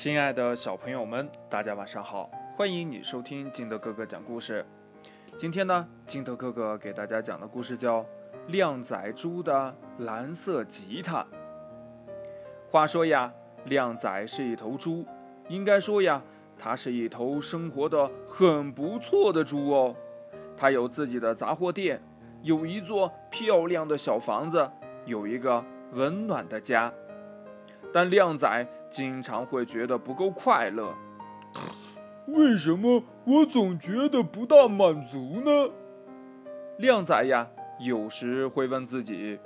亲爱的小朋友们，大家晚上好！欢迎你收听金德哥哥讲故事。今天呢，金德哥哥给大家讲的故事叫《靓仔猪的蓝色吉他》。话说呀，靓仔是一头猪，应该说呀，它是一头生活的很不错的猪哦。它有自己的杂货店，有一座漂亮的小房子，有一个温暖的家。但靓仔经常会觉得不够快乐。为什么我总觉得不大满足呢？靓仔呀，有时会问自己：“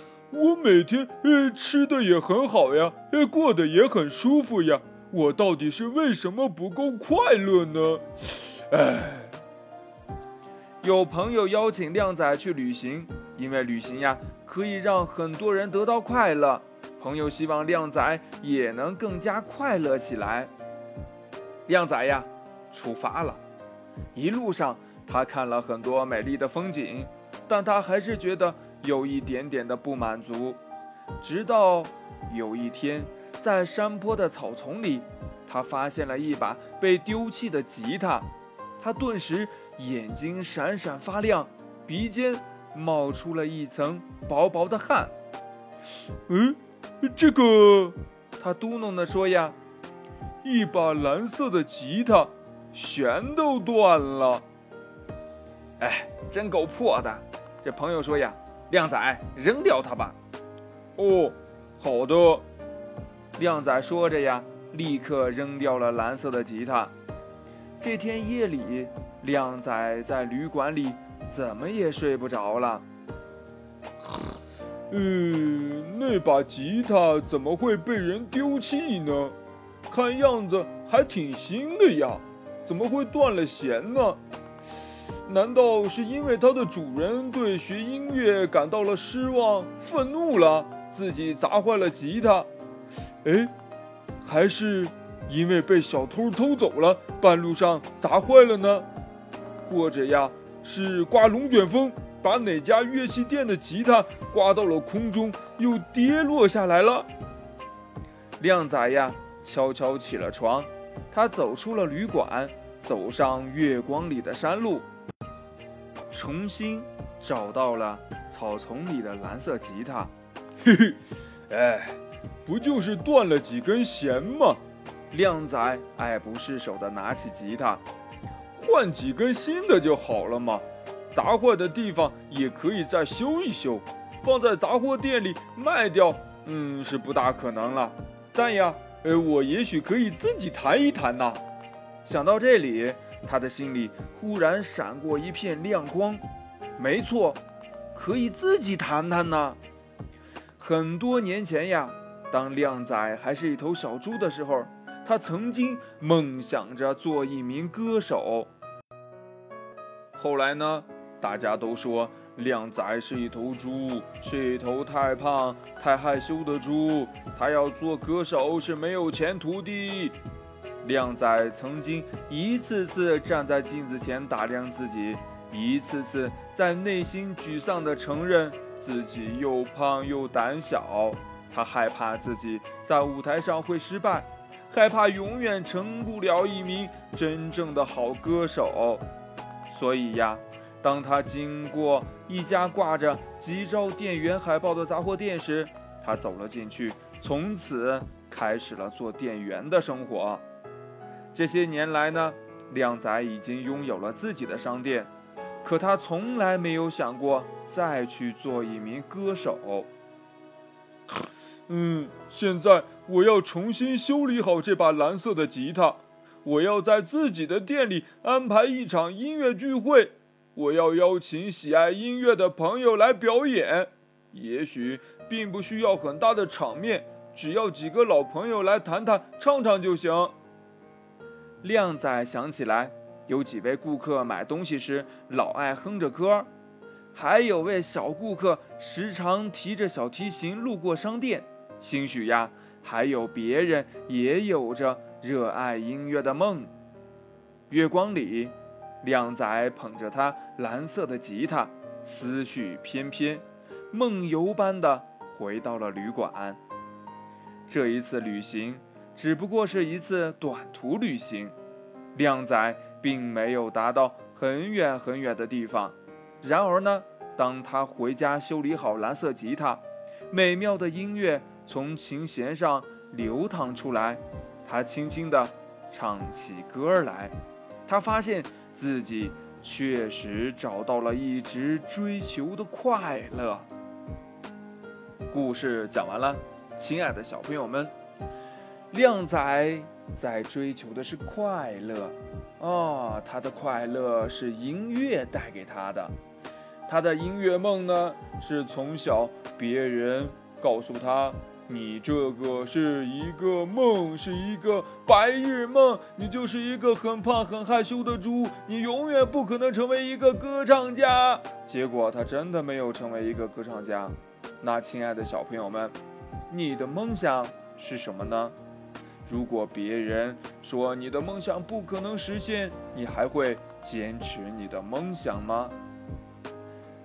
我每天呃吃的也很好呀，呃过得也很舒服呀，我到底是为什么不够快乐呢？”哎，有朋友邀请靓仔去旅行，因为旅行呀可以让很多人得到快乐。朋友希望靓仔也能更加快乐起来。靓仔呀，出发了。一路上，他看了很多美丽的风景，但他还是觉得有一点点的不满足。直到有一天，在山坡的草丛里，他发现了一把被丢弃的吉他。他顿时眼睛闪闪发亮，鼻尖冒出了一层薄薄的汗。嗯。这个，他嘟哝的说呀：“一把蓝色的吉他，弦都断了。哎，真够破的。”这朋友说呀：“靓仔，扔掉它吧。”哦，好的。靓仔说着呀，立刻扔掉了蓝色的吉他。这天夜里，靓仔在旅馆里怎么也睡不着了。嗯，那把吉他怎么会被人丢弃呢？看样子还挺新的呀，怎么会断了弦呢？难道是因为它的主人对学音乐感到了失望、愤怒了，自己砸坏了吉他？哎，还是因为被小偷偷走了，半路上砸坏了呢？或者呀，是刮龙卷风？把哪家乐器店的吉他刮到了空中，又跌落下来了。靓仔呀，悄悄起了床，他走出了旅馆，走上月光里的山路，重新找到了草丛里的蓝色吉他。嘿嘿，哎，不就是断了几根弦吗？靓仔爱不释手地拿起吉他，换几根新的就好了嘛。砸坏的地方也可以再修一修，放在杂货店里卖掉，嗯，是不大可能了。但呀，呃，我也许可以自己弹一弹呐。想到这里，他的心里忽然闪过一片亮光。没错，可以自己弹弹呢。很多年前呀，当靓仔还是一头小猪的时候，他曾经梦想着做一名歌手。后来呢？大家都说靓仔是一头猪，是一头太胖、太害羞的猪。他要做歌手是没有前途的。靓仔曾经一次次站在镜子前打量自己，一次次在内心沮丧地承认自己又胖又胆小。他害怕自己在舞台上会失败，害怕永远成不了一名真正的好歌手。所以呀。当他经过一家挂着“急招店员”海报的杂货店时，他走了进去，从此开始了做店员的生活。这些年来呢，靓仔已经拥有了自己的商店，可他从来没有想过再去做一名歌手。嗯，现在我要重新修理好这把蓝色的吉他，我要在自己的店里安排一场音乐聚会。我要邀请喜爱音乐的朋友来表演，也许并不需要很大的场面，只要几个老朋友来谈谈唱唱就行。靓仔想起来，有几位顾客买东西时老爱哼着歌，还有位小顾客时常提着小提琴路过商店，兴许呀，还有别人也有着热爱音乐的梦。月光里。靓仔捧着他蓝色的吉他，思绪翩翩，梦游般的回到了旅馆。这一次旅行，只不过是一次短途旅行。靓仔并没有达到很远很远的地方。然而呢，当他回家修理好蓝色吉他，美妙的音乐从琴弦上流淌出来，他轻轻地唱起歌来。他发现自己确实找到了一直追求的快乐。故事讲完了，亲爱的小朋友们，靓仔在追求的是快乐，啊，他的快乐是音乐带给他的。他的音乐梦呢，是从小别人告诉他。你这个是一个梦，是一个白日梦。你就是一个很胖、很害羞的猪，你永远不可能成为一个歌唱家。结果他真的没有成为一个歌唱家。那亲爱的小朋友们，你的梦想是什么呢？如果别人说你的梦想不可能实现，你还会坚持你的梦想吗？